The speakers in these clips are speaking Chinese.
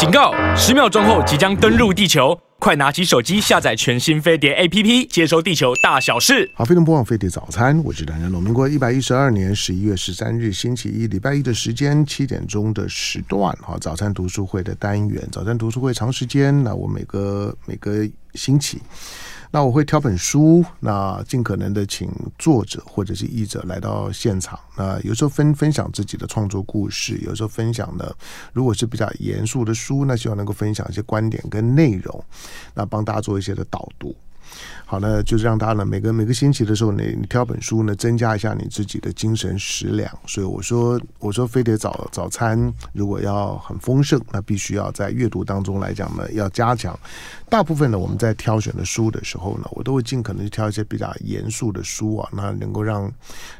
警告！十秒钟后即将登陆地球，快拿起手机下载全新飞碟 APP，接收地球大小事。好，飞龙播放飞碟早餐，我是梁家龙。民国一百一十二年十一月十三日星期一，礼拜一的时间七点钟的时段，好，早餐读书会的单元，早餐读书会长时间，那我每个每个星期。那我会挑本书，那尽可能的请作者或者是译者来到现场。那有时候分分享自己的创作故事，有时候分享的如果是比较严肃的书，那希望能够分享一些观点跟内容，那帮大家做一些的导读。好呢，就是让大家呢，每个每个星期的时候你，你挑本书呢，增加一下你自己的精神食粮。所以我说，我说飞碟早早餐如果要很丰盛，那必须要在阅读当中来讲呢，要加强。大部分呢，我们在挑选的书的时候呢，我都会尽可能去挑一些比较严肃的书啊，那能够让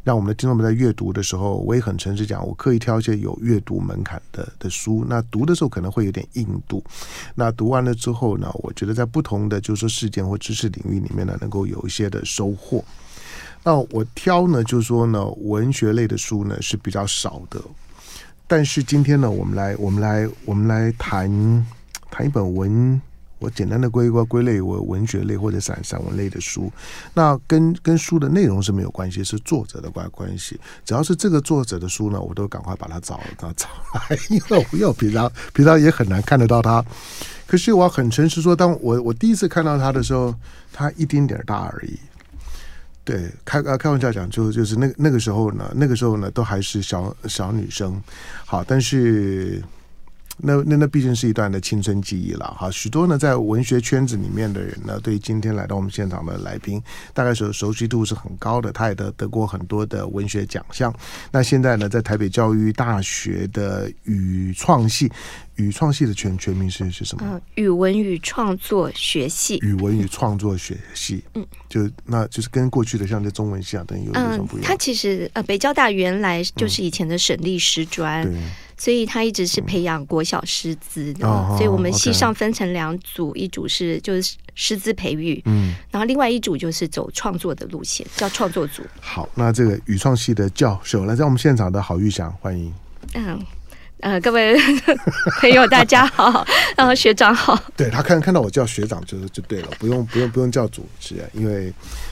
让我们的听众们在阅读的时候，我也很诚实讲，我刻意挑一些有阅读门槛的的书。那读的时候可能会有点硬度，那读完了之后呢，我觉得在不同的就是说事件或知识领域里面。能够有一些的收获。那我挑呢，就是说呢，文学类的书呢是比较少的。但是今天呢，我们来，我们来，我们来谈谈一本文，我简单的归归归类为文学类或者散散文类的书。那跟跟书的内容是没有关系，是作者的关关系。只要是这个作者的书呢，我都赶快把它找找找来，因为我又平常平常也很难看得到它。可是我很诚实说，当我我第一次看到他的时候，他一丁点大而已。对，开啊开玩笑讲，就就是那那个时候呢，那个时候呢，都还是小小女生。好，但是。那那那毕竟是一段的青春记忆了哈，许多呢在文学圈子里面的人呢，对今天来到我们现场的来宾，大概是熟悉度是很高的，他也得得过很多的文学奖项。那现在呢，在台北教育大学的语创系，语创系的全全名是是什么？嗯，语文与创作学系。语文与创作学系，嗯，就那就是跟过去的像这中文系啊等于有什么不一样？它其实呃，北交大原来就是以前的省立师专。嗯所以他一直是培养国小师资的，嗯、所以我们系上分成两组，一组是就是师资培育，嗯，然后另外一组就是走创作的路线，叫创作组。好，那这个语创系的教授来在我们现场的郝玉祥，欢迎。嗯。呃，各位 朋友，大家好，然后学长好。对，他看看到我叫学长就就对了，不用不用不用叫主持人，因为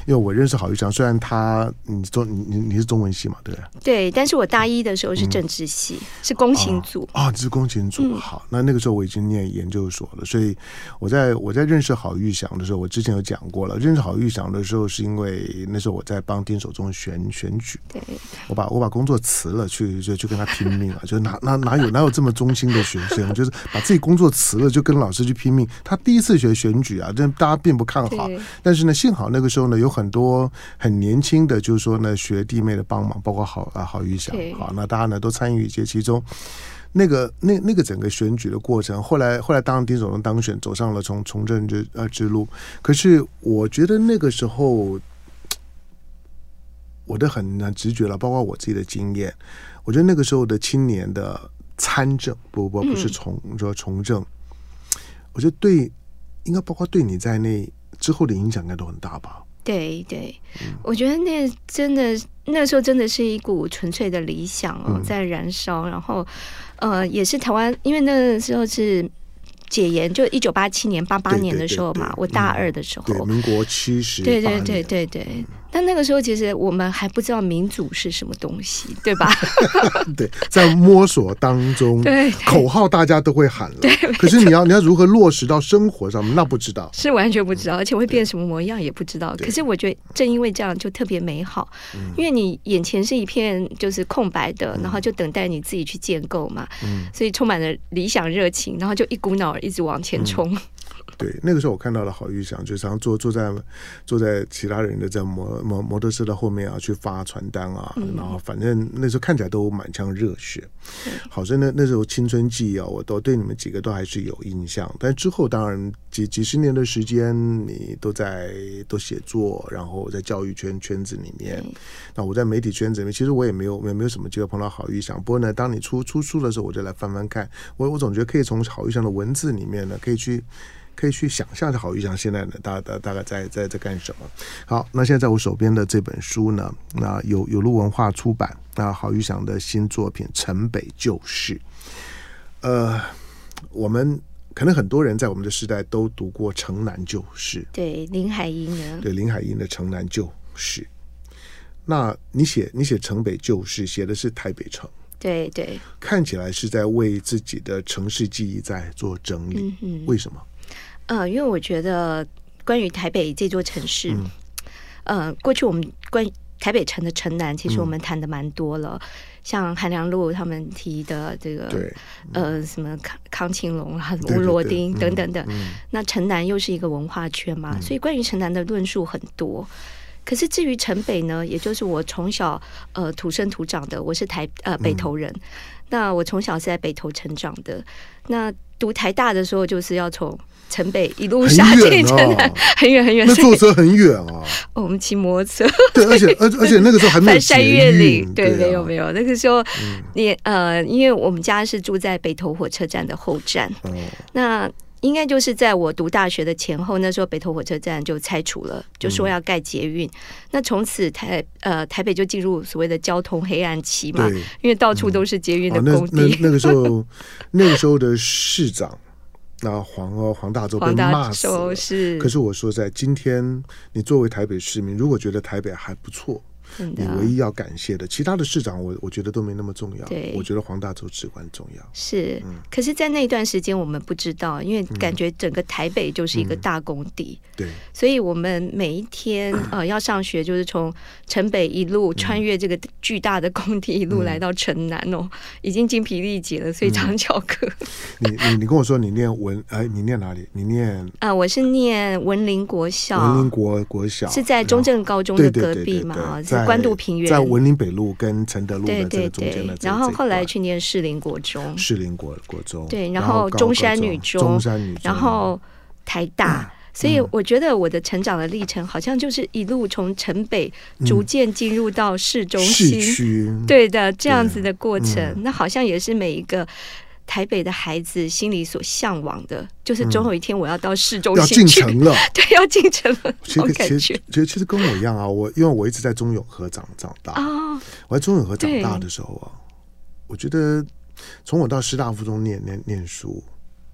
因为我认识郝玉祥，虽然他你中你你你是中文系嘛，对不。对，对但是我大一的时候是政治系，嗯、是工勤组啊、哦哦，是工勤组。嗯、好，那那个时候我已经念研究所了，所以我在我在认识郝玉祥的时候，我之前有讲过了。认识郝玉祥的时候，是因为那时候我在帮丁守中选选举，对，我把我把工作辞了，去就去跟他拼命了，就拿拿 拿。有 哪有这么忠心的学生？就是把自己工作辞了，就跟老师去拼命。他第一次学选举啊，这大家并不看好。但是呢，幸好那个时候呢，有很多很年轻的，就是说呢，学弟妹的帮忙，包括好啊郝玉祥，好，那大家呢都参与一些其中。那个那那个整个选举的过程，后来后来当丁守中当选，走上了从从政之呃之路。可是我觉得那个时候，我的很难直觉了，包括我自己的经验，我觉得那个时候的青年的。参政不不不是从说从政，我觉得对，应该包括对你在内之后的影响应该都很大吧？对对，嗯、我觉得那真的那时候真的是一股纯粹的理想哦，在燃烧，嗯、然后呃，也是台湾，因为那时候是。解严就一九八七年八八年的时候嘛，我大二的时候，对，民国七十，对对对对对。但那个时候其实我们还不知道民主是什么东西，对吧？对，在摸索当中，对口号大家都会喊了，对。可是你要你要如何落实到生活上面，那不知道，是完全不知道，而且会变什么模样也不知道。可是我觉得正因为这样就特别美好，因为你眼前是一片就是空白的，然后就等待你自己去建构嘛，嗯所以充满了理想热情，然后就一股脑。一直往前冲。嗯。对，那个时候我看到了郝玉祥，就常常坐坐在坐在其他人的在摩摩摩托车的后面啊，去发传单啊，嗯、然后反正那时候看起来都满腔热血。嗯、好，在那那时候青春记忆啊，我都对你们几个都还是有印象。但之后当然几几十年的时间，你都在都写作，然后在教育圈圈子里面。嗯、那我在媒体圈子里面，其实我也没有没有没有什么机会碰到郝玉祥。不过呢，当你出出书的时候，我就来翻翻看。我我总觉得可以从郝玉祥的文字里面呢，可以去。可以去想象的郝玉祥现在呢，大大大概在在在干什么？好，那现在在我手边的这本书呢，那有有路文化出版，那郝玉祥的新作品《城北旧事》。呃，我们可能很多人在我们的时代都读过《城南旧事》，对林海音的，对林海音的《城南旧事》。那你写你写城北旧事，写的是台北城，对对，看起来是在为自己的城市记忆在做整理。嗯、为什么？呃，因为我觉得关于台北这座城市，嗯、呃，过去我们关于台北城的城南，其实我们谈的蛮多了。嗯像韩良露他们提的这个，对呃，什么康康庆龙啊，什么吴罗丁等等等，那城南又是一个文化圈嘛，嗯、所以关于城南的论述很多。可是至于城北呢，也就是我从小呃土生土长的，我是台呃北投人，嗯、那我从小是在北投成长的，那读台大的时候就是要从。城北一路杀进城南，很远很远，那坐车很远啊。我们骑摩托车，对，而且 而而且那个时候还没有翻山越岭，对，没有没有。那个时候，你呃，因为我们家是住在北投火车站的后站，那应该就是在我读大学的前后，那时候北投火车站就拆除了，就说要盖捷运。那从此台呃台北就进入所谓的交通黑暗期嘛，因为到处都是捷运的工地。那个时候，那个时候的市长。那黄哦，黄大洲被骂死了。是，可是我说在今天，你作为台北市民，如果觉得台北还不错。你唯一要感谢的，其他的市长我我觉得都没那么重要。对，我觉得黄大州至关重要。是，可是，在那段时间我们不知道，因为感觉整个台北就是一个大工地。对，所以我们每一天 呃要上学，就是从城北一路穿越这个巨大的工地，一路来到城南哦，已经精疲力竭了，所以常翘课。你你你跟我说你念文哎，你念哪里？你念啊，我是念文林国小，文林国国小是在中正高中的隔壁嘛？关渡平原，在文林北路跟承德路的这个中间的，然后后来去念士林国中，士林国国中，对，然后中山女中，中山女中，然后台大，所以我觉得我的成长的历程好像就是一路从城北逐渐进入到市中心，对的这样子的过程，那好像也是每一个。台北的孩子心里所向往的，就是总有一天我要到市中心去，要进城了，对，要进城了。其实，其实，其实，其实跟我一样啊。我因为我一直在中永和长长大啊，哦、我在中永和长大的时候啊，我觉得从我到师大附中念念念书，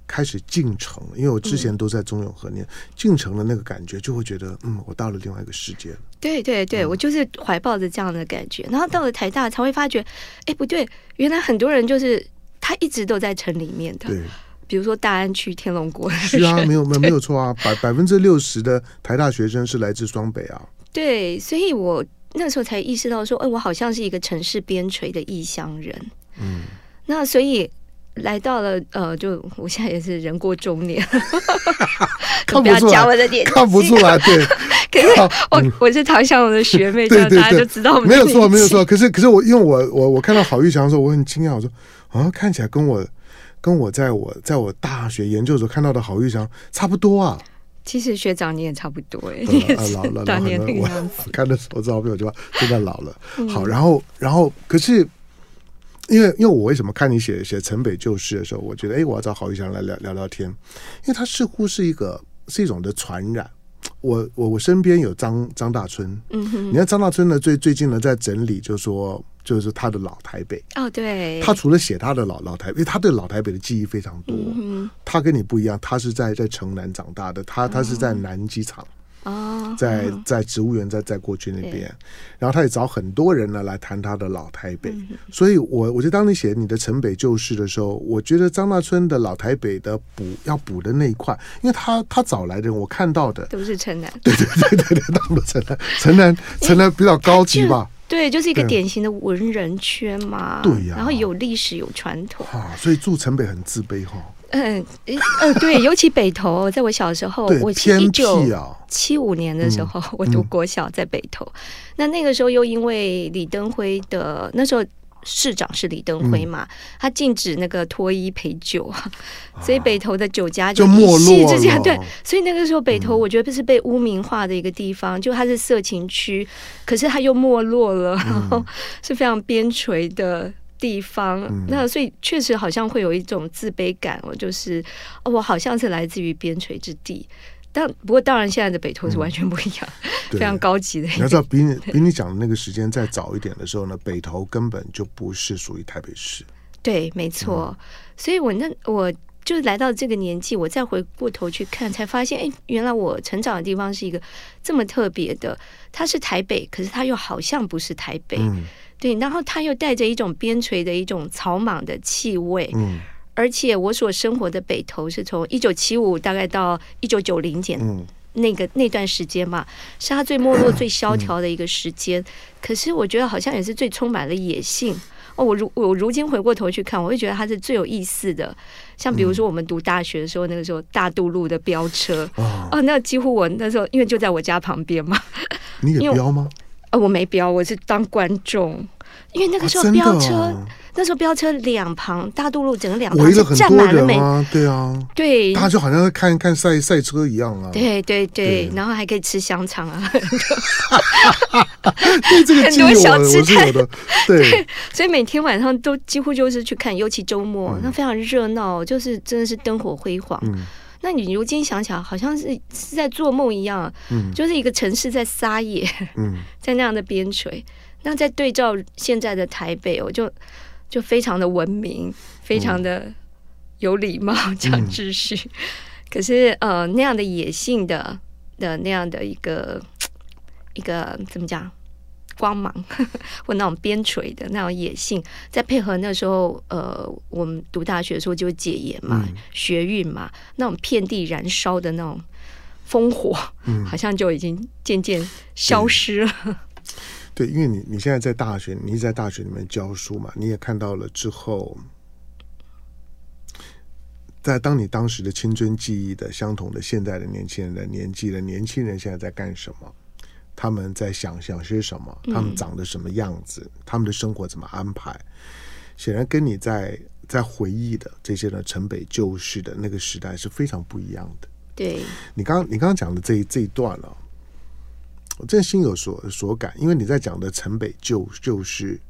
开始进城，因为我之前都在中永和念，进、嗯、城的那个感觉，就会觉得嗯，我到了另外一个世界了。对对对，嗯、我就是怀抱着这样的感觉，然后到了台大才会发觉，哎，不对，原来很多人就是。他一直都在城里面的，对，比如说大安区天龙国，是啊，没有没有没有错啊，百百分之六十的台大学生是来自双北啊。对，所以我那时候才意识到说，哎，我好像是一个城市边陲的异乡人。嗯，那所以来到了呃，就我现在也是人过中年，看不出来，看不出来，对。可是我我是唐湘龙的学妹，这样大家就知道没有错，没有错。可是可是我因为我我我看到郝玉祥的时候，我很惊讶，我说。啊，看起来跟我跟我在我在我大学研究的时候看到的郝玉祥差不多啊。其实学长你也差不多哎，你也老了，当年那个样子。看的时候照片我就真的老了。好，然后然后可是因为因为我为什么看你写写城北旧事的时候，我觉得哎，我要找郝玉祥来聊聊聊天，因为他似乎是一个是一种的传染。我我我身边有张张大春，嗯哼，你看张大春呢，最最近呢在整理，就是说。就是他的老台北哦，对，他除了写他的老老台北，因为他对老台北的记忆非常多。嗯、他跟你不一样，他是在在城南长大的，他他是在南机场哦，在在植物园，在在过去那边，然后他也找很多人呢来谈他的老台北。嗯、所以我我觉得当你写你的城北旧事的时候，我觉得张大春的老台北的补要补的那一块，因为他他找来的人我看到的都是城南，对对对对对，都是城南，城南城南比较高级吧。对，就是一个典型的文人圈嘛。对呀，然后有历史有传统啊，所以住城北很自卑哈。嗯呃，对，尤其北投，在我小时候，我一九七五年的时候，我读国小在北投。那那个时候又因为李登辉的那时候。市长是李登辉嘛？嗯、他禁止那个脱衣陪酒，啊、所以北投的酒家就没落之间对，所以那个时候北投我觉得是被污名化的一个地方，嗯、就它是色情区，可是它又没落了，嗯、然 后是非常边陲的地方。嗯、那所以确实好像会有一种自卑感，我就是哦我好像是来自于边陲之地。但不过当然，现在的北投是完全不一样，嗯、非常高级的。你要知道，比你比你讲的那个时间再早一点的时候呢，北投根本就不是属于台北市。对，没错。嗯、所以我那我就是来到这个年纪，我再回过头去看，才发现，哎，原来我成长的地方是一个这么特别的。它是台北，可是它又好像不是台北，嗯、对。然后它又带着一种边陲的一种草莽的气味，嗯。而且我所生活的北投是从一九七五大概到一九九零年，嗯那个那段时间嘛，是他最没落、最萧条的一个时间。嗯、可是我觉得好像也是最充满了野性。哦，我如我如今回过头去看，我会觉得它是最有意思的。像比如说我们读大学的时候，那个时候大渡路的飙车，哦，哦，那几乎我那时候因为就在我家旁边嘛。你也飙吗？呃，我没飙，我是当观众。因为那个时候飙车，啊哦、那时候飙车两旁大渡路整个两旁是站满了没？对啊，对，大家就好像在看看赛赛车一样啊。对对对，对然后还可以吃香肠啊，对这个 很多小吃摊的。对，所以每天晚上都几乎就是去看，尤其周末，嗯、那非常热闹，就是真的是灯火辉煌。嗯、那你如今想起来，好像是是在做梦一样，嗯，就是一个城市在撒野，嗯，在那样的边陲。那在对照现在的台北，我就就非常的文明，非常的有礼貌，讲秩序。嗯、可是呃，那样的野性的的那样的一个一个怎么讲光芒，或那种边陲的那种野性，再配合那时候呃，我们读大学的时候就解严嘛，嗯、学运嘛，那种遍地燃烧的那种烽火，嗯、好像就已经渐渐消失了。嗯对，因为你你现在在大学，你在大学里面教书嘛，你也看到了之后，在当你当时的青春记忆的相同的现在的年轻人的年纪的年轻人现在在干什么？他们在想想些什么？他们长得什么样子？嗯、他们的生活怎么安排？显然跟你在在回忆的这些呢城北旧事的那个时代是非常不一样的。对，你刚你刚刚讲的这一这一段了、啊。我真心有所所感，因为你在讲的城北就就是，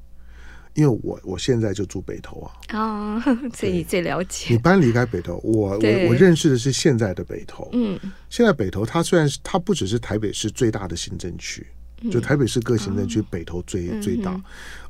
因为我我现在就住北投啊，哦，所以你最了解。你搬离开北投，我我我认识的是现在的北投，嗯，现在北投它虽然是它不只是台北市最大的行政区。就台北市各行政区北投最、嗯、最大，嗯、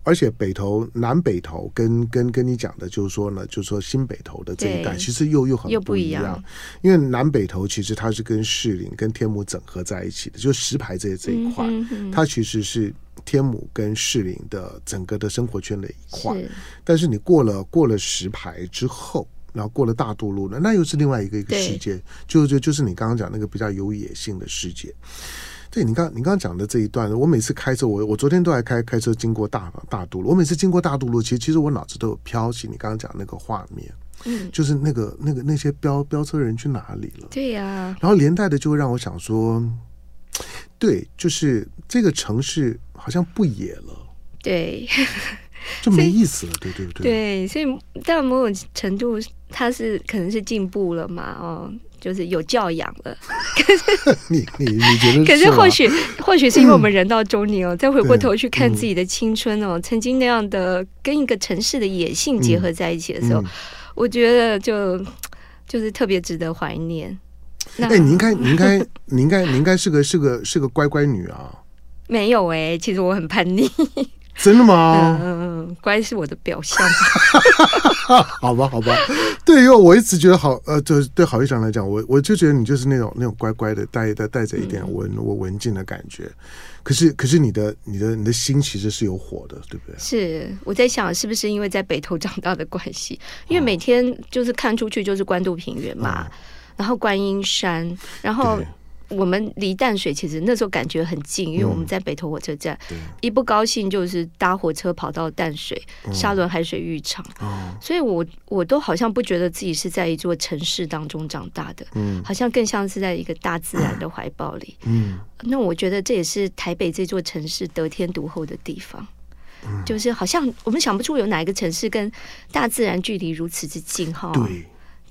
而且北投南北投跟跟跟你讲的就是说呢，就是说新北投的这一带其实又又很不一样，因为南北投其实它是跟士林跟天母整合在一起的，就石牌这这一块，嗯、哼哼。它其实是天母跟士林的整个的生活圈的一块，是。但是你过了过了石牌之后，然后过了大渡路呢，那又是另外一个一个世界，就就就是你刚刚讲那个比较有野性的世界。对，你刚你刚刚讲的这一段，我每次开车，我我昨天都还开开车经过大大渡路，我每次经过大渡路，其实其实我脑子都有飘起你刚刚讲那个画面，嗯，就是那个那个那些飙飙车人去哪里了？对呀、啊，然后连带的就会让我想说，对，就是这个城市好像不野了，对，就没意思了，对对不对？对，所以到某种程度，它是可能是进步了嘛，哦。就是有教养了，可 是你你你觉得？可是或许 或许是因为我们人到中年哦，再回过头去看自己的青春哦，曾经那样的跟一个城市的野性结合在一起的时候，我觉得就就是特别值得怀念。哎，你应该你应该你应该你应该是个是个是个乖乖女啊？没有哎，其实我很叛逆。真的吗？嗯，乖是我的表象。好吧，好吧。对，因为我一直觉得好，呃，就对郝议长来讲，我我就觉得你就是那种那种乖乖的，带带带着一点文我文静的感觉。可是，可是你的你的你的心其实是有火的，对不对？是我在想，是不是因为在北投长大的关系？因为每天就是看出去就是关渡平原嘛，然后观音山，然后。我们离淡水其实那时候感觉很近，因为我们在北投火车站，嗯、一不高兴就是搭火车跑到淡水沙仑海水浴场，嗯、所以我我都好像不觉得自己是在一座城市当中长大的，嗯、好像更像是在一个大自然的怀抱里。嗯，那我觉得这也是台北这座城市得天独厚的地方，嗯、就是好像我们想不出有哪一个城市跟大自然距离如此之近，哈，对，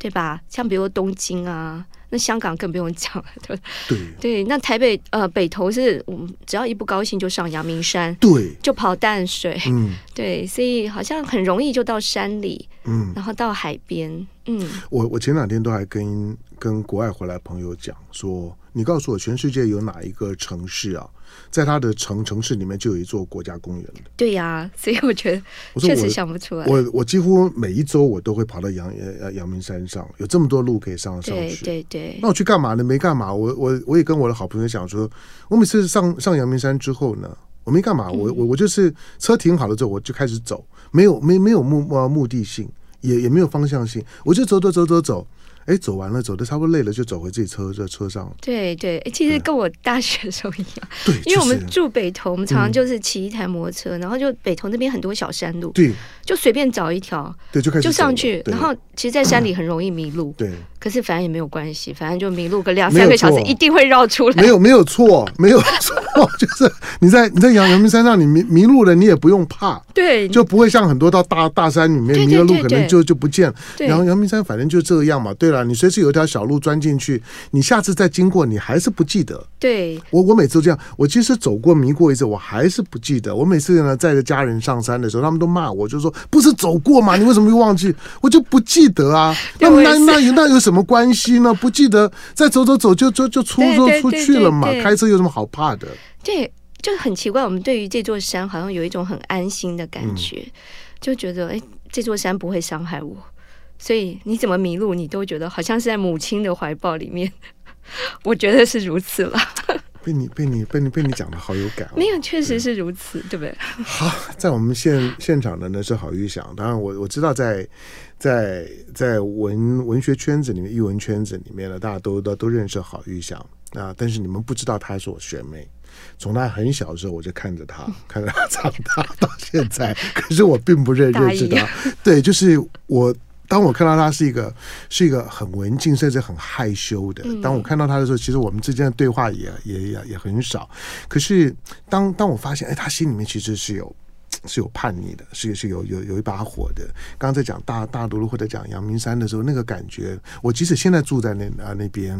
对吧？像比如说东京啊。那香港更不用讲了，对对对。那台北呃北投是我们只要一不高兴就上阳明山，对，就跑淡水，嗯，对，所以好像很容易就到山里，嗯，然后到海边，嗯，我我前两天都还跟跟国外回来朋友讲说，你告诉我全世界有哪一个城市啊？在它的城城市里面就有一座国家公园的，对呀、啊，所以我觉得确实想不出来。我我，我几乎每一周我都会跑到阳呃阳明山上，有这么多路可以上上去。对对对。那我去干嘛呢？没干嘛。我我我也跟我的好朋友讲说，我每次上上阳明山之后呢，我没干嘛。我我我就是车停好了之后，我就开始走，没有没没有目目的性，也也没有方向性，我就走走走走走。哎，走完了，走的差不多累了，就走回自己车在车上。对对，其实跟我大学的时候一样。对，因为我们住北投，我们常常就是骑一台摩托车，然后就北投那边很多小山路，对，就随便找一条，对，就开始就上去。然后其实，在山里很容易迷路，对。可是反正也没有关系，反正就迷路个两三个小时，一定会绕出来。没有没有错，没有错，就是你在你在阳阳明山上，你迷迷路了，你也不用怕，对，就不会像很多到大大山里面迷了路，可能就就不见了。然后阳明山反正就这样嘛。对了，你随时有一条小路钻进去，你下次再经过，你还是不记得。对，我我每次都这样，我其实走过迷过一次，我还是不记得。我每次呢载着家人上山的时候，他们都骂我，就说不是走过吗？你为什么又忘记？我就不记得啊。那那那有那有什么关系呢？不记得，再走走走就就就出就出去了嘛。开车有什么好怕的？对，就很奇怪。我们对于这座山好像有一种很安心的感觉，嗯、就觉得哎，这座山不会伤害我。所以你怎么迷路，你都觉得好像是在母亲的怀抱里面。我觉得是如此了。被你被你被你被你讲的好有感，哦，没有，确实是如此，对，不对？好，在我们现现场的呢是郝玉祥，当然我我知道在在在文文学圈子里面，艺文圈子里面呢，大家都都都认识郝玉祥啊，但是你们不知道她是我学妹，从他很小的时候我就看着他，看着他长大到现在，可是我并不认认识他，对，就是我。当我看到他是一个是一个很文静甚至很害羞的，当我看到他的时候，其实我们之间的对话也也也也很少。可是当当我发现，哎，他心里面其实是有是有叛逆的，是是有有有一把火的。刚刚在讲大大都路或者讲阳明山的时候，那个感觉，我即使现在住在那啊那边，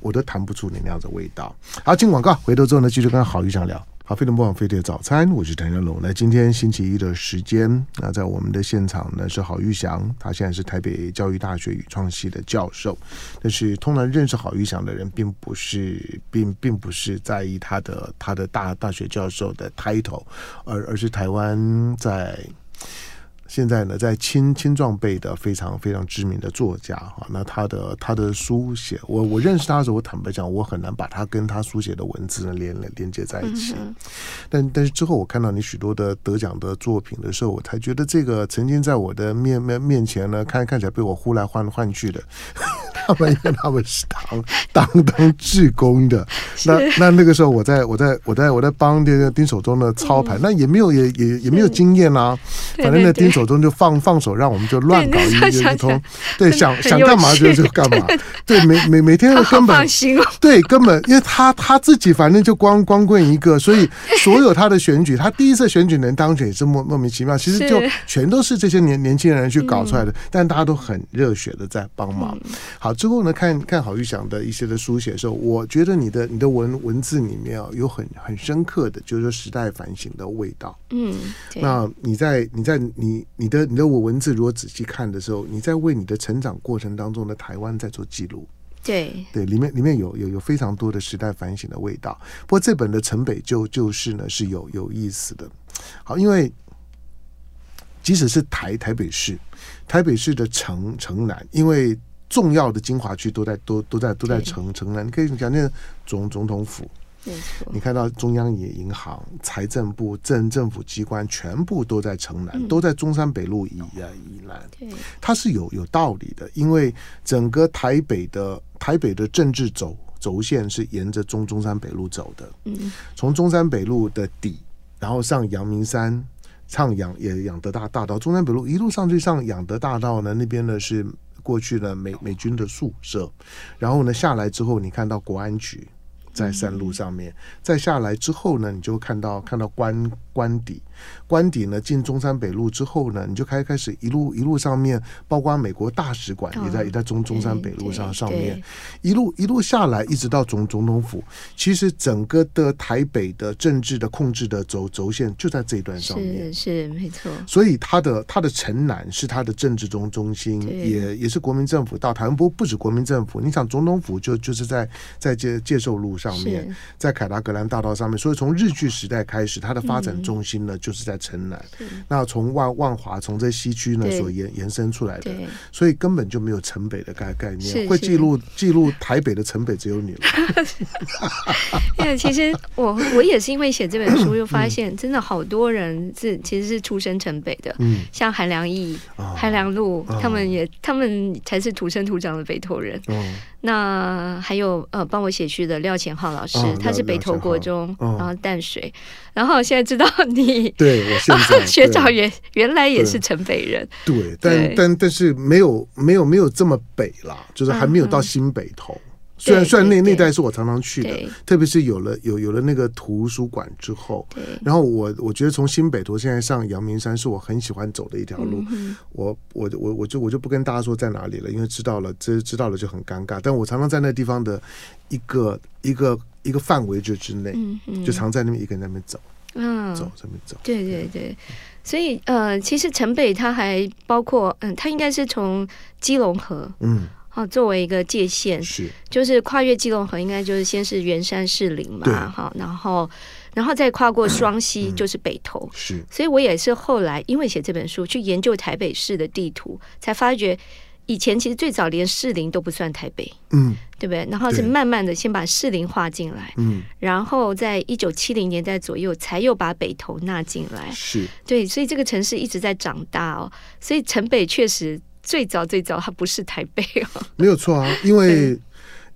我都谈不出你那样的味道。好，进广告，回头之后呢，继续跟郝玉祥聊。好，飞碟播放飞碟早餐，我是谭家龙。那今天星期一的时间，那在我们的现场呢是郝玉祥，他现在是台北教育大学语创系的教授。但是通常认识郝玉祥的人，并不是并并不是在意他的他的大大学教授的 title，而而是台湾在。现在呢，在青青壮辈的非常非常知名的作家哈，那他的他的书写，我我认识他的时候，我坦白讲，我很难把他跟他书写的文字呢连连接在一起。但但是之后，我看到你许多的得奖的作品的时候，我才觉得这个曾经在我的面面面前呢，看看起来被我呼来唤唤去的，他们因为他们是当当当志工的。那那那个时候，我在我在我在我在帮这个丁守中的操盘，那也没有也也也没有经验啊，反正那丁。手中就放放手，让我们就乱搞一一通，对，想想干嘛就就干嘛，对，每每每天根本对根本，因为他他自己反正就光光棍一个，所以 所有他的选举，他第一次选举能当选也是莫莫名其妙，其实就全都是这些年年轻人去搞出来的，但大家都很热血的在帮忙。好，之后呢，看看郝玉祥的一些的书写的时候，我觉得你的你的文文字里面啊，有很很深刻的，就是说时代反省的味道。嗯，那你在你在你。你的你的我文字如果仔细看的时候，你在为你的成长过程当中的台湾在做记录。对对，里面里面有有有非常多的时代反省的味道。不过这本的城北旧旧事呢是有有意思的。好，因为即使是台台北市，台北市的城城南，因为重要的精华区都在都都在都在城城南，你可以讲那总总统府。你看到中央银银行、财政部、政政府机关全部都在城南，嗯、都在中山北路以呃以南。对，它是有有道理的，因为整个台北的台北的政治轴轴线是沿着中中山北路走的。嗯，从中山北路的底，然后上阳明山，上阳也养德大大道，中山北路一路上去上养德大道呢，那边呢是过去的美美军的宿舍，然后呢下来之后，你看到国安局。在山路上面，再下来之后呢，你就看到看到关官邸。官邸呢，进中山北路之后呢，你就开开始一路一路上面，包括美国大使馆也在、哦、也在中中山北路上上面，一路一路下来，一直到总总统府。其实整个的台北的政治的控制的轴轴线就在这一段上面，是，是没错。所以它的它的城南是它的政治中中心，也也是国民政府。到台湾不不止国民政府，你想总统府就就是在在介介寿路上面，在凯达格兰大道上面，所以从日据时代开始，它的发展中心呢、嗯、就是在。城南，那从万万华从这西区呢所延延伸出来的，所以根本就没有城北的概概念。会记录记录台北的城北只有你了。因为其实我我也是因为写这本书，又发现真的好多人是其实是出生城北的，嗯，像韩良义、韩良露，他们也他们才是土生土长的北投人。那还有呃，帮我写序的廖干浩老师，哦、他是北投国中，哦、然后淡水，然后现在知道你，对我现在、啊、学长原原来也是城北人，对，对但对。但但是没有没有没有这么北啦，就是还没有到新北头。嗯虽然虽然那那代是我常常去的，特别是有了有有了那个图书馆之后，然后我我觉得从新北投现在上阳明山是我很喜欢走的一条路，我我我我就我就不跟大家说在哪里了，因为知道了知知道了就很尴尬。但我常常在那地方的一个一个一个范围之之内，就常在那边一个人在那边走，嗯，走这边走，对对对，所以呃，其实城北它还包括嗯，它应该是从基隆河，嗯。哦，作为一个界限，是。就是跨越基隆河，应该就是先是圆山士林嘛，哈，然后然后再跨过双溪，就是北投，嗯嗯。是，所以我也是后来因为写这本书，去研究台北市的地图，才发觉以前其实最早连士林都不算台北，嗯，对不对？然后是慢慢的先把士林划进来，嗯，然后在一九七零年代左右，才又把北投纳进来，是。对，所以这个城市一直在长大哦，所以城北确实。最早最早，它不是台北哦，没有错啊，因为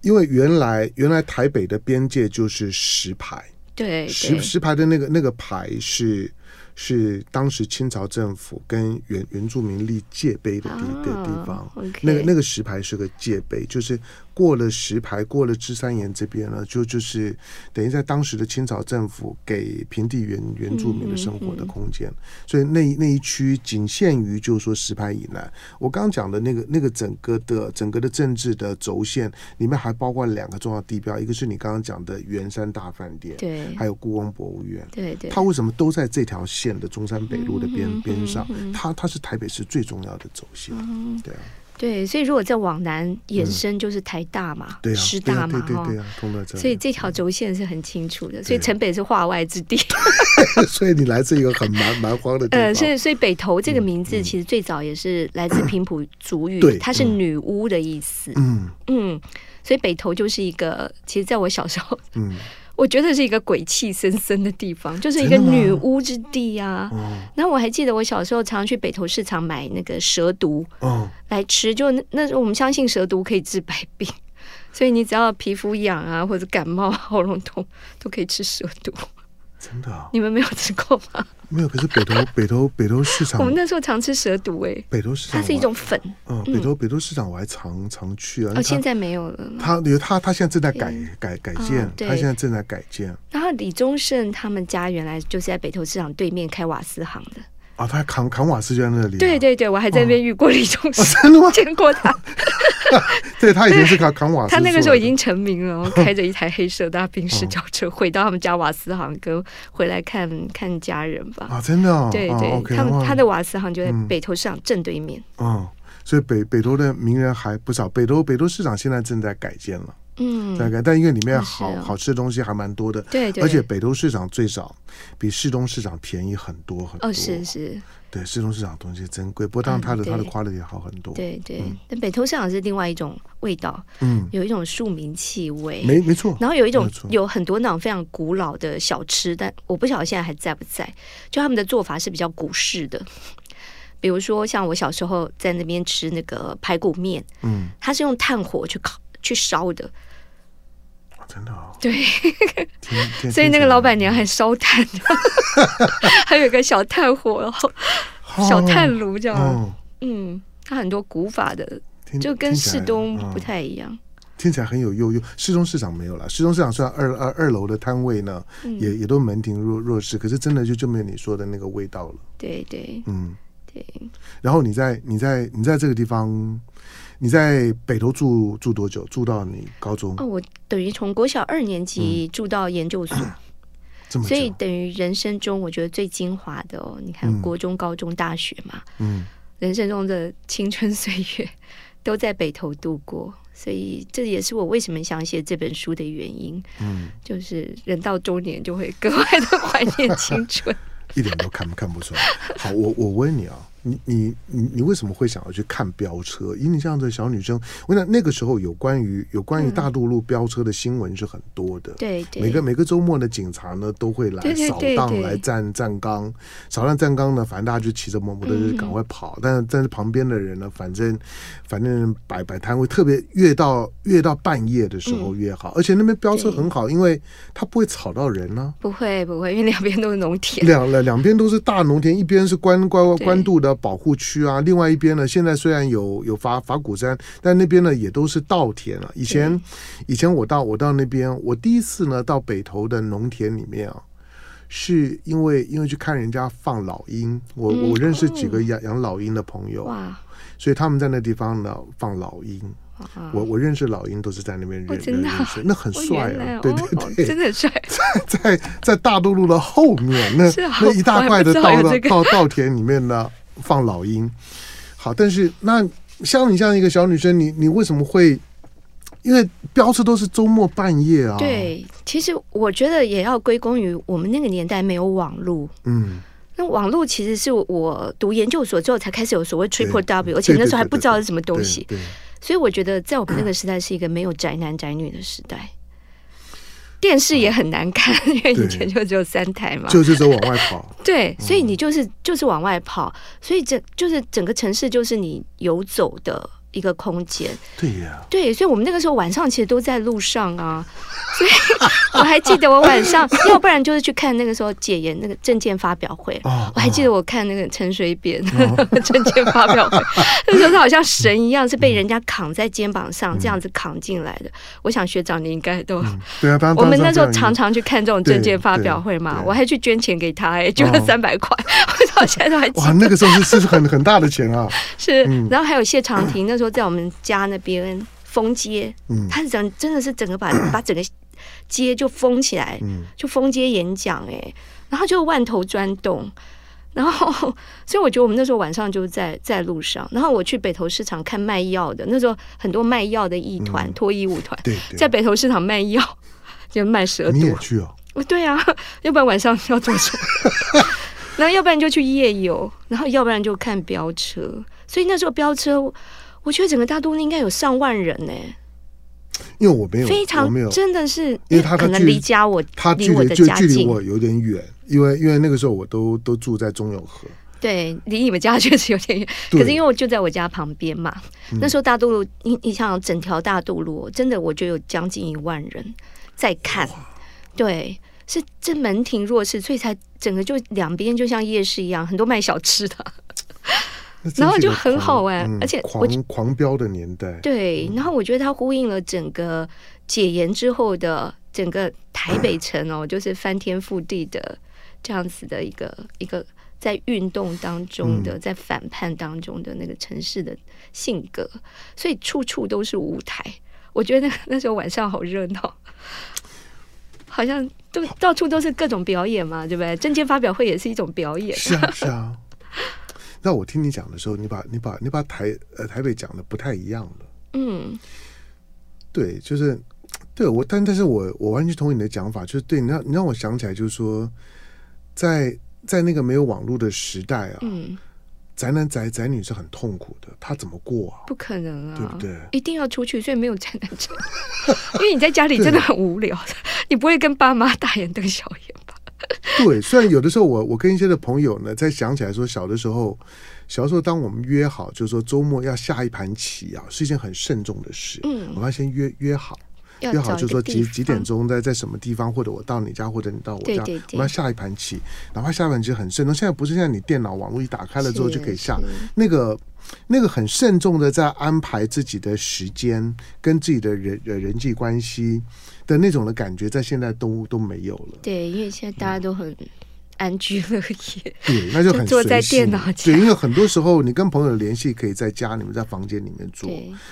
因为原来原来台北的边界就是石牌，对，石石牌的那个那个牌是。是当时清朝政府跟原原住民立界碑的地的地方，那个那个石牌是个界碑，就是过了石牌，过了芝山岩这边呢，就就是等于在当时的清朝政府给平地原原住民的生活的空间，所以那那一区仅限于就是说石牌以南。我刚刚讲的那个那个整个的整个的政治的轴线里面还包括两个重要地标，一个是你刚刚讲的圆山大饭店，对，还有故宫博物院，对对，它为什么都在这条线？的中山北路的边边上，它它是台北市最重要的轴线，对啊，对，所以如果再往南延伸，就是台大嘛，对啊，师大嘛，哈，对啊，通到这，所以这条轴线是很清楚的，所以城北是化外之地，所以你来自一个很蛮蛮荒的地方，呃，所以所以北投这个名字其实最早也是来自平埔族语，它是女巫的意思，嗯。嗯，所以北投就是一个，其实在我小时候，嗯。我觉得是一个鬼气森森的地方，就是一个女巫之地啊。然后我还记得我小时候常常去北投市场买那个蛇毒来吃，就那那时候我们相信蛇毒可以治百病，所以你只要皮肤痒啊或者感冒、喉咙痛都可以吃蛇毒。真的啊？你们没有吃过吗？没有。可是北投北投北投市场，我们那时候常吃蛇毒哎。北投市场它是一种粉。嗯，北投北投市场我还常常去啊。哦，现在没有了。他他他现在正在改改改建，他现在正在改建。然后李宗盛他们家原来就是在北投市场对面开瓦斯行的。啊，他扛扛瓦斯就在那里。对对对，我还在那边遇过李宗盛，真的吗？见过他。对，他以前是卡扛瓦斯，他那个时候已经成名了，开着一台黑色大宾士轿车回到他们家瓦斯行，跟回来看看家人吧。啊，真的？对对，他们他的瓦斯行就在北投市场正对面。嗯，所以北北投的名人还不少。北投北投市场现在正在改建了。嗯，大概，但因为里面好好吃的东西还蛮多的。对对。而且北投市场最少比市东市场便宜很多很多。哦，是是。对，市中市场东西珍贵，不过当然它的它的 quality 也好很多。对对，但北投市场是另外一种味道，嗯，有一种庶民气味，没没错。然后有一种有很多那种非常古老的小吃，但我不晓得现在还在不在。就他们的做法是比较古式的，比如说像我小时候在那边吃那个排骨面，嗯，它是用炭火去烤去烧的。真的哦，对，所以那个老板娘还烧炭，还有一个小炭火，然后小炭炉这样，嗯，它很多古法的，就跟市东不太一样。听起来很有悠悠。市中市场没有了，市中市场虽然二二二楼的摊位呢，嗯、也也都门庭若若市，可是真的就就没有你说的那个味道了。对对，嗯，对。然后你在你在你在这个地方，你在北投住住多久？住到你高中？哦，我等于从国小二年级住到研究所。嗯所以等于人生中，我觉得最精华的哦，你看国中、高中、大学嘛，嗯，人生中的青春岁月都在北投度过，所以这也是我为什么想写这本书的原因。嗯，就是人到中年就会格外的怀念青春，一点都看不看不出来。好，我我问你啊。你你你你为什么会想要去看飙车？以你这样的小女生，我想那个时候有关于有关于大渡路飙车的新闻是很多的。对对，每个每个周末呢警察呢都会来扫荡，来站站岗，扫荡站岗呢，反正大家就骑着摩托车赶快跑。但是但是旁边的人呢，反正反正摆摆摊位，特别越到越到半夜的时候越好。而且那边飙车很好，因为它不会吵到人呢。不会不会，因为两边都是农田。两两两边都是大农田，一边是关关关渡的。保护区啊，另外一边呢，现在虽然有有法法鼓山，但那边呢也都是稻田了。以前以前我到我到那边，我第一次呢到北投的农田里面啊，是因为因为去看人家放老鹰，我我认识几个养养老鹰的朋友，所以他们在那地方呢放老鹰。我我认识老鹰都是在那边认认识，那很帅啊，对对对，真的很帅。在在在大渡路的后面，那那一大块的稻稻稻田里面呢。放老鹰，好，但是那像你这样一个小女生，你你为什么会？因为飙车都是周末半夜啊。对，其实我觉得也要归功于我们那个年代没有网络。嗯，那网络其实是我读研究所之后才开始有所谓 Triple W，而且那时候还不知道是什么东西。对所以我觉得在我们那个时代是一个没有宅男宅女的时代。电视也很难看，因为以前就只有三台嘛，就是走往外跑。对，所以你就是就是往外跑，所以整就是整个城市就是你游走的一个空间，对呀，对，所以我们那个时候晚上其实都在路上啊。所以我还记得我晚上，要不然就是去看那个时候解严那个证件发表会。我还记得我看那个陈水扁 证件发表会，那时候他好像神一样，是被人家扛在肩膀上这样子扛进来的。我想学长你应该都对啊，我们那时候常常去看这种证件发表会嘛，我还去捐钱给他，哎，捐了三百块，我到现在都还记得。哇，那个时候是 是很很大的钱啊。是，然后还有谢长廷，那时候在我们家那边封街，嗯他是整真的是整个把 把整个。街就封起来，就封街演讲哎，然后就万头钻动，然后 所以我觉得我们那时候晚上就在在路上，然后我去北投市场看卖药的，那时候很多卖药的艺团脱衣舞团，在北投市场卖药就卖蛇毒，你也去哦？对啊，要不然晚上要做什么？然后要不然就去夜游，然后要不然就看飙车，所以那时候飙车，我觉得整个大都应该有上万人呢。因为我没有非常没有。真的是，因为他可能离家我他距离就距离我有点远，因为因为那个时候我都都住在中永和，对，离你们家确实有点远。可是因为我就在我家旁边嘛，那时候大渡路，你你想整条大渡路，真的我觉得有将近一万人在看，对，是这门庭若市，所以才整个就两边就像夜市一样，很多卖小吃的。然后就很好玩，嗯、而且狂狂飙的年代。对，然后我觉得它呼应了整个解严之后的整个台北 城哦，就是翻天覆地的这样子的一个一个在运动当中的，在反叛当中的那个城市的性格，所以处处都是舞台。我觉得那那时候晚上好热闹，好像都到处都是各种表演嘛，对不对？证件发表会也是一种表演，是啊，是啊。那我听你讲的时候，你把你把你把台呃台北讲的不太一样了。嗯，对，就是对我，但但是我我完全同意你的讲法，就是对你让你让我想起来，就是说，在在那个没有网络的时代啊，嗯，宅男宅宅女是很痛苦的，他怎么过啊？不可能啊，对不对？一定要出去，所以没有宅男宅，因为你在家里真的很无聊，你不会跟爸妈大眼瞪小眼吧？对，虽然有的时候我我跟一些的朋友呢，在想起来说，小的时候，小的时候，当我们约好，就是说周末要下一盘棋啊，是一件很慎重的事。嗯，我们要先约约好，约好就是说几几点钟在在什么地方，或者我到你家，或者你到我家，对对对，我们要下一盘棋，哪怕下一盘棋很慎重。现在不是现在你电脑网络一打开了之后就可以下，那个那个很慎重的在安排自己的时间跟自己的人人际关系的那种的感觉，在现在都都没有了。对，因为现在大家都很。嗯安居乐业，对，那就很坐在电脑前。对，因为很多时候你跟朋友联系可以在家，你们在房间里面做，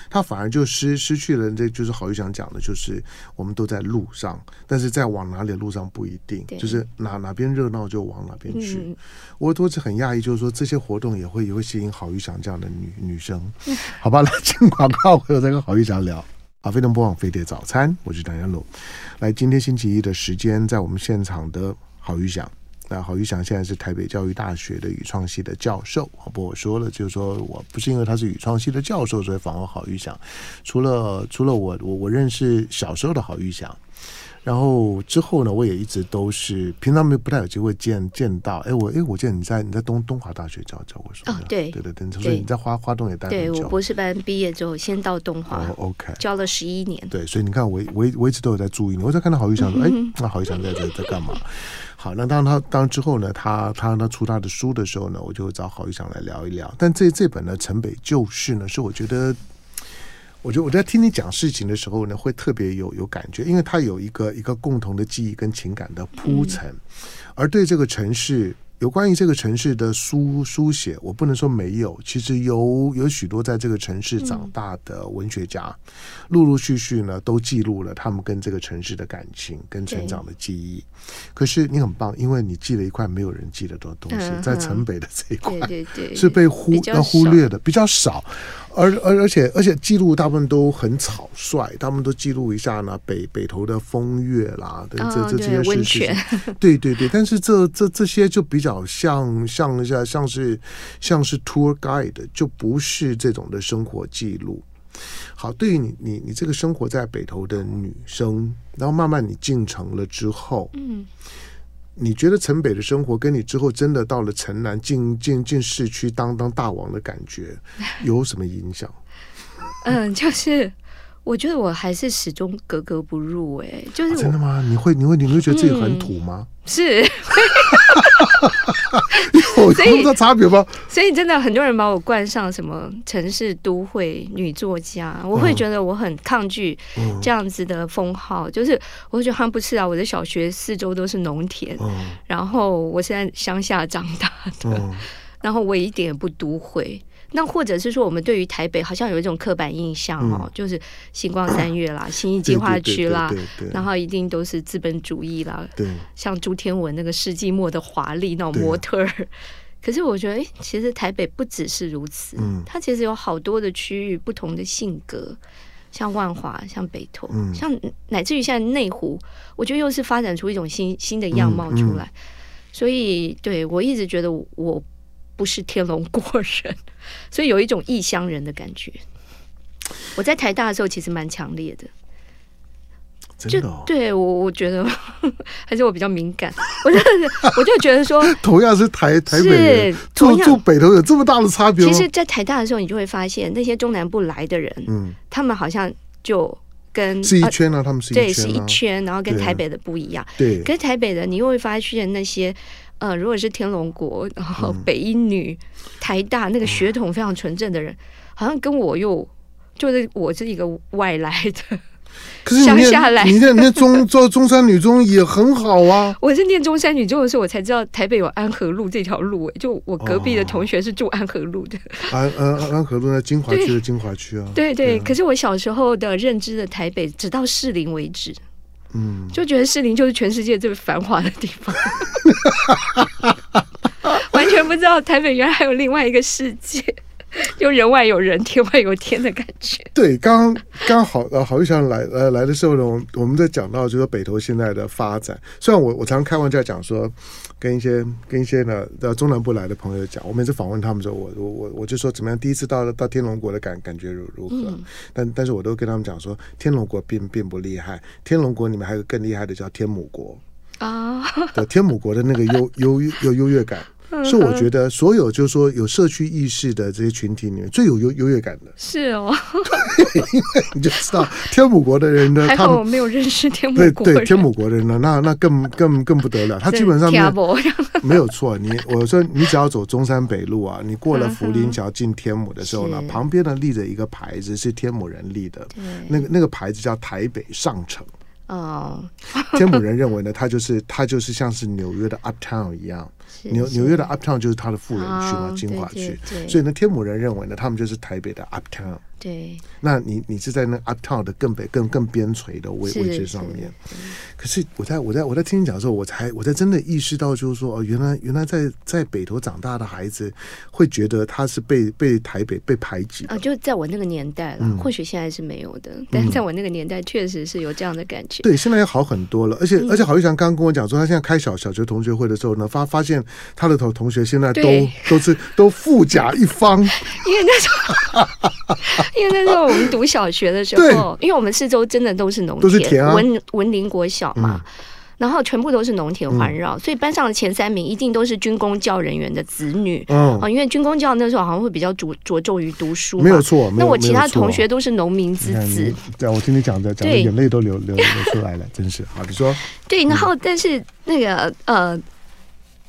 他反而就失失去了。这就是郝玉祥讲的，就是我们都在路上，但是在往哪里的路上不一定，就是哪哪边热闹就往哪边去。嗯、我都是很讶异，就是说这些活动也会也会吸引郝玉祥这样的女女生。好吧，来进广告，回头再跟郝玉祥聊。啊，飞碟播放飞碟早餐，我是唐彦龙。来，今天星期一的时间，在我们现场的郝玉祥。那郝玉祥现在是台北教育大学的语创系的教授。不过我说了，就是说我不是因为他是语创系的教授，所以访问郝玉祥。除了除了我我我认识小时候的郝玉祥，然后之后呢，我也一直都是平常没不太有机会见见到。哎，我哎，我记得你在你在东东华大学教教过书。哦，对对对对，所以你在花花东也待很久。对，我博士班毕业之后，先到东华。哦，OK，教了十一年。对，所以你看我我我一直都有在注意你，我在看到郝玉祥说，哎，那郝玉祥在在在干嘛？好，那当他当之后呢，他他他出他的书的时候呢，我就找郝玉祥来聊一聊。但这这本呢，《城北旧事》呢，是我觉得，我觉得我在听你讲事情的时候呢，会特别有有感觉，因为它有一个一个共同的记忆跟情感的铺陈，而对这个城市。有关于这个城市的书书写，我不能说没有，其实有有许多在这个城市长大的文学家，陆陆续续呢都记录了他们跟这个城市的感情跟成长的记忆。可是你很棒，因为你记了一块没有人记得的东西，在城北的这一块，是被忽要忽略的比较少。而而而且而且记录大部分都很草率，他们都记录一下呢北北头的风月啦，等这这这些事情，对对对，但是这这这些就比较像像一下像是像是 tour guide，就不是这种的生活记录。好，对于你你你这个生活在北头的女生，然后慢慢你进城了之后，嗯。你觉得城北的生活跟你之后真的到了城南进进进市区当当大王的感觉 有什么影响？嗯，就是我觉得我还是始终格格不入哎、欸，就是、啊、真的吗？你会你会你会觉得自己很土吗？嗯、是。有这个差别吗？所以真的很多人把我冠上什么城市都会女作家，我会觉得我很抗拒这样子的封号。嗯、就是我会觉得他们不是啊，我的小学四周都是农田，嗯、然后我现在乡下长大的，嗯、然后我一点也不都会。那或者是说，我们对于台北好像有一种刻板印象哦，嗯、就是星光三月啦、新义计划区啦，然后一定都是资本主义啦，对像朱天文那个世纪末的华丽那种模特儿。可是我觉得，哎，其实台北不只是如此，嗯、它其实有好多的区域不同的性格，像万华、像北投，嗯、像乃至于现在内湖，我觉得又是发展出一种新新的样貌出来。所以，对我一直觉得我。不是天龙国人，所以有一种异乡人的感觉。我在台大的时候其实蛮强烈的，真的、对我我觉得 还是我比较敏感，我就我就觉得说，同样是台台北人，住住北头有这么大的差别。其实，在台大的时候，你就会发现那些中南部来的人，嗯，他们好像就跟是一圈啊，啊他们是一圈、是一圈，然后跟台北的不一样，对，跟台北的你又会发现那些。呃，如果是天龙国，然后北一女、嗯、台大那个血统非常纯正的人，嗯、好像跟我又就是我是一个外来的，乡下来。你念你念 中中中山女中也很好啊。我是念中山女中的时候，我才知道台北有安和路这条路。哎，就我隔壁的同学是住安和路的。哦、安安安和路在金华区的金华区啊。对对，可是我小时候的认知的台北，直到士林为止。嗯，就觉得士林就是全世界最繁华的地方，完全不知道台北原来还有另外一个世界，就人外有人，天外有天的感觉。对，刚刚好呃，郝玉祥来呃来的时候呢，我我们在讲到就是北投现在的发展，虽然我我常常开玩笑讲说。跟一些跟一些呢，到中南部来的朋友讲，我每次访问他们的时候，我我我我就说怎么样？第一次到到天龙国的感感觉如如何？嗯、但但是我都跟他们讲说，天龙国并并不厉害，天龙国里面还有更厉害的叫天母国啊，对，天母国的那个优优优优越感。是我觉得所有就是说有社区意识的这些群体里面最有优优越感的。是哦，对，因为你就知道天母国的人呢，还好我没有认识天母国对对天母国的人呢，那那更更更不得了，他基本上没有，没有错。你我说你只要走中山北路啊，你过了福林桥进天母的时候呢，旁边呢立着一个牌子是天母人立的，那个那个牌子叫台北上城。哦，天母人认为呢，他就是他就是像是纽约的 Uptown 一样。纽纽约的 Uptown 就是他的富人区嘛，精华区，所以呢，天母人认为呢，他们就是台北的 Uptown。对，那你你是在那 Uptown 的更北、更更边陲的位位置上面。可是我在我在我在听你讲的时候，我才我才真的意识到，就是说哦，原来原来在在北头长大的孩子会觉得他是被被台北被排挤啊。就在我那个年代了，或许现在是没有的，但是在我那个年代确实是有这样的感觉。对，现在要好很多了，而且而且郝玉祥刚刚跟我讲说，他现在开小小学同学会的时候呢，发发现。他的同同学现在都都是都富甲一方，因为那时候，因为那时候我们读小学的时候，因为我们四周真的都是农田，都是田啊、文文林国小嘛，嗯、然后全部都是农田环绕，嗯、所以班上的前三名一定都是军工教人员的子女。嗯，因为军工教那时候好像会比较着着重于读书，没有错。那我其他同学都是农民之子，对，我听你讲的，讲的眼泪都流流流出来了，真是。好。你说。对，然后但是那个呃。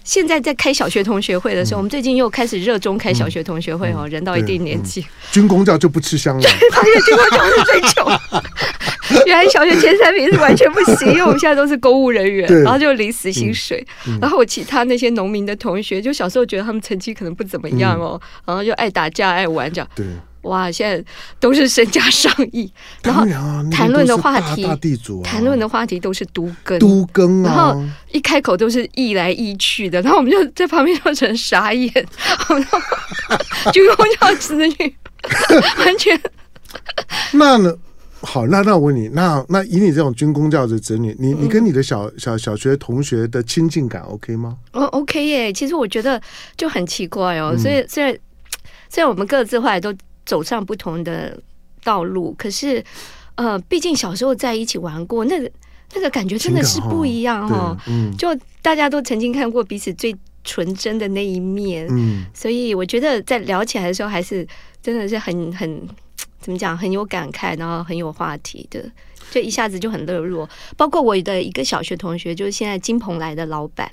现在在开小学同学会的时候，嗯、我们最近又开始热衷开小学同学会哦。嗯、人到一定年纪，军公教就不吃香了。发现军公教是最穷。原来小学前三名是完全不行，因为我们现在都是公务人员，然后就领死薪水。然后我其他那些农民的同学，就小时候觉得他们成绩可能不怎么样哦，嗯、然后就爱打架爱玩这样。对。哇，现在都是身家上亿，然后谈论的话题，地主谈论的话题都是都更，都更啊，然后一开口都是意来意去的，然后我们就在旁边就成傻眼，军工教子女完全。那呢？好，那那我问你，那那以你这种军工教的子女，你你跟你的小小小学同学的亲近感 OK 吗？哦，OK 耶。其实我觉得就很奇怪哦，所以虽然虽然我们各自后来都。走上不同的道路，可是，呃，毕竟小时候在一起玩过，那个那个感觉真的是不一样哈。嗯，就大家都曾经看过彼此最纯真的那一面，嗯，所以我觉得在聊起来的时候，还是真的是很很怎么讲，很有感慨，然后很有话题的。就一下子就很热络，包括我的一个小学同学，就是现在金鹏来的老板。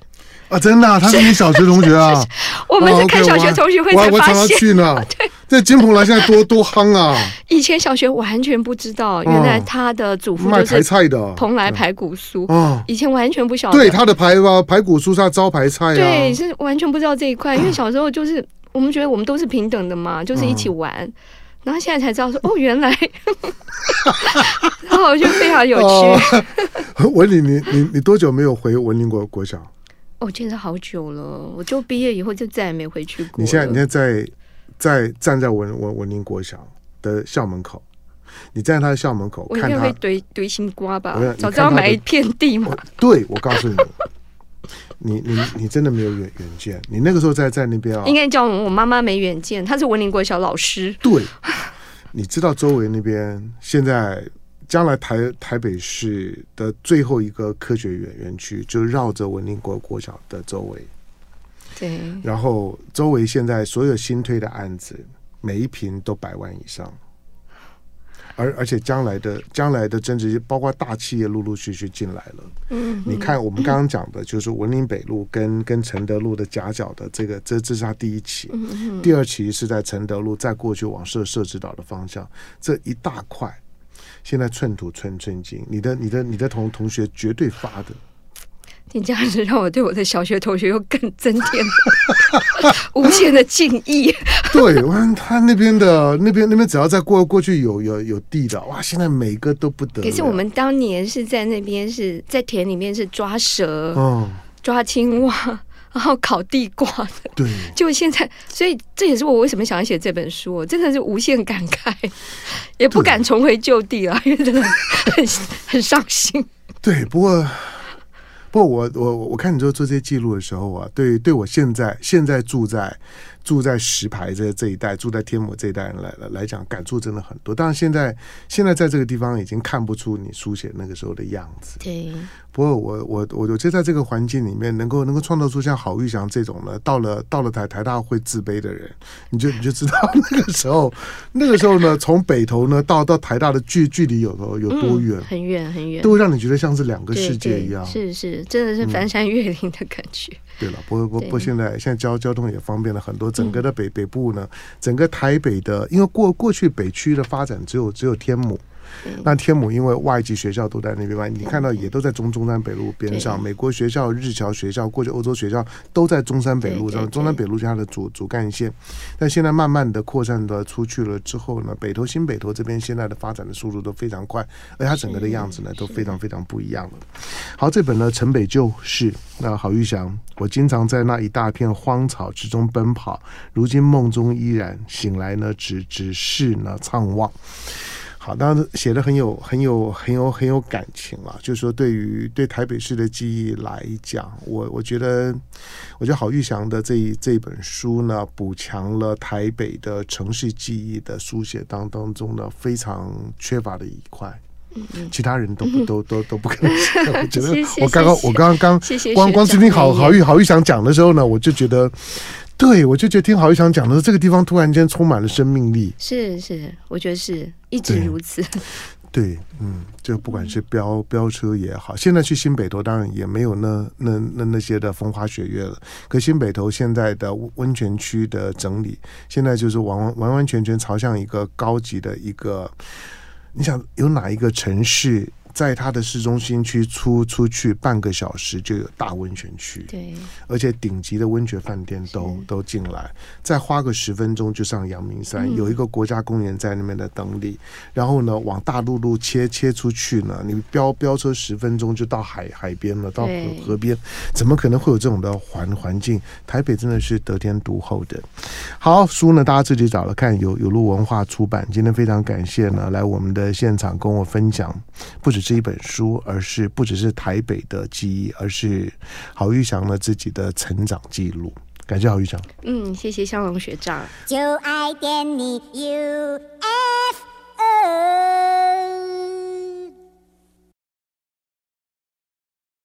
啊，真的，他是你小学同学啊？我们是开小学同学会才发现，呢。对，这金鹏来现在多多夯啊！以前小学完全不知道，原来他的祖父就是卖菜的，蓬莱排骨酥。啊，以前完全不晓得。对，他的排吧排骨酥是他招牌菜啊，对，是完全不知道这一块，因为小时候就是我们觉得我们都是平等的嘛，就是一起玩。然后现在才知道说哦，原来，然后我就非常有趣。文林，你你你多久没有回文林国国小？哦，真的好久了。我就毕业以后就再也没回去过。你现在你现在在在站在文文文林国小的校门口，你站在他的校门口，我应该会堆堆心瓜吧？早知道买一片地嘛。对，我告诉你。你你你真的没有远远见？你那个时候在在那边啊？应该叫我妈妈没远见，她是文林国小老师。对，你知道周围那边现在将来台台北市的最后一个科学园园区就绕着文林国国小的周围。对，然后周围现在所有新推的案子，每一坪都百万以上。而而且将来的将来的增值，包括大企业陆陆续续进来了。嗯，你看我们刚刚讲的，就是文林北路跟跟承德路的夹角的这个，这这是它第一期。嗯，第二期是在承德路再过去往设设置岛的方向，这一大块，现在寸土寸寸金，你的你的你的同同学绝对发的。你这样子让我对我的小学同学又更增添 无限的敬意。对，我看他那边的那边那边，只要在过过去有有有地的，哇，现在每个都不得。可是我们当年是在那边是在田里面是抓蛇，嗯，抓青蛙，然后烤地瓜的。对，就现在，所以这也是我为什么想要写这本书，真的是无限感慨，也不敢重回旧地了，因为真的很很伤心。对，不过。不我我我看你做做这些记录的时候啊，对对我现在现在住在住在石牌这这一带，住在天母这一带人来来来讲，感触真的很多。但是现在现在在这个地方已经看不出你书写那个时候的样子。对。不过我我我我就在这个环境里面，能够能够创造出像郝玉祥这种呢，到了到了台台大会自卑的人，你就你就知道那个时候 那个时候呢，从北投呢到到台大的距距离有多有多远，嗯，很远很远，都会让你觉得像是两个世界一样。是是，真的是翻山越岭的感觉。嗯、对了，不过不不过现在现在交交通也方便了很多，整个的北北部呢，整个台北的，因为过过去北区的发展只有只有天母。那天母因为外籍学校都在那边嘛，你看到也都在中中山北路边上，美国学校、日侨学校、过去欧洲学校都在中山北路上，中山北路是它的主主干线。但现在慢慢的扩散的出去了之后呢，北投新北投这边现在的发展的速度都非常快，而它整个的样子呢都非常非常不一样了。好，这本呢城北旧事，那郝玉祥，我经常在那一大片荒草之中奔跑，如今梦中依然，醒来呢只只是呢怅望。好，当然写的很有、很有、很有、很有感情啊。就是说，对于对台北市的记忆来讲，我我觉得，我觉得郝玉祥的这一这一本书呢，补强了台北的城市记忆的书写当当中呢，非常缺乏的一块。其他人都不都都都不可能。我觉得我刚刚我刚刚刚光光是听郝郝玉郝玉祥讲的时候呢，我就觉得。对，我就觉得听郝玉祥讲的，这个地方突然间充满了生命力。是是，我觉得是一直如此。对，嗯，就不管是飙飙车也好，现在去新北投当然也没有那那那那些的风花雪月了。可新北投现在的温泉区的整理，现在就是完完完完全全朝向一个高级的一个。你想有哪一个城市？在它的市中心区出出去半个小时就有大温泉区，对，而且顶级的温泉饭店都都进来，再花个十分钟就上阳明山，嗯，有一个国家公园在那边的等你。然后呢，往大陆路切切出去呢，你飙飙车十分钟就到海海边了，到河河边，怎么可能会有这种的环环境？台北真的是得天独厚的。好，书呢，大家自己找了看，有有路文化出版。今天非常感谢呢，来我们的现场跟我分享，不止。这一本书，而是不只是台北的记忆，而是郝玉祥的自己的成长记录。感谢郝玉祥，嗯，谢谢肖龙学长。就爱点你，U F U。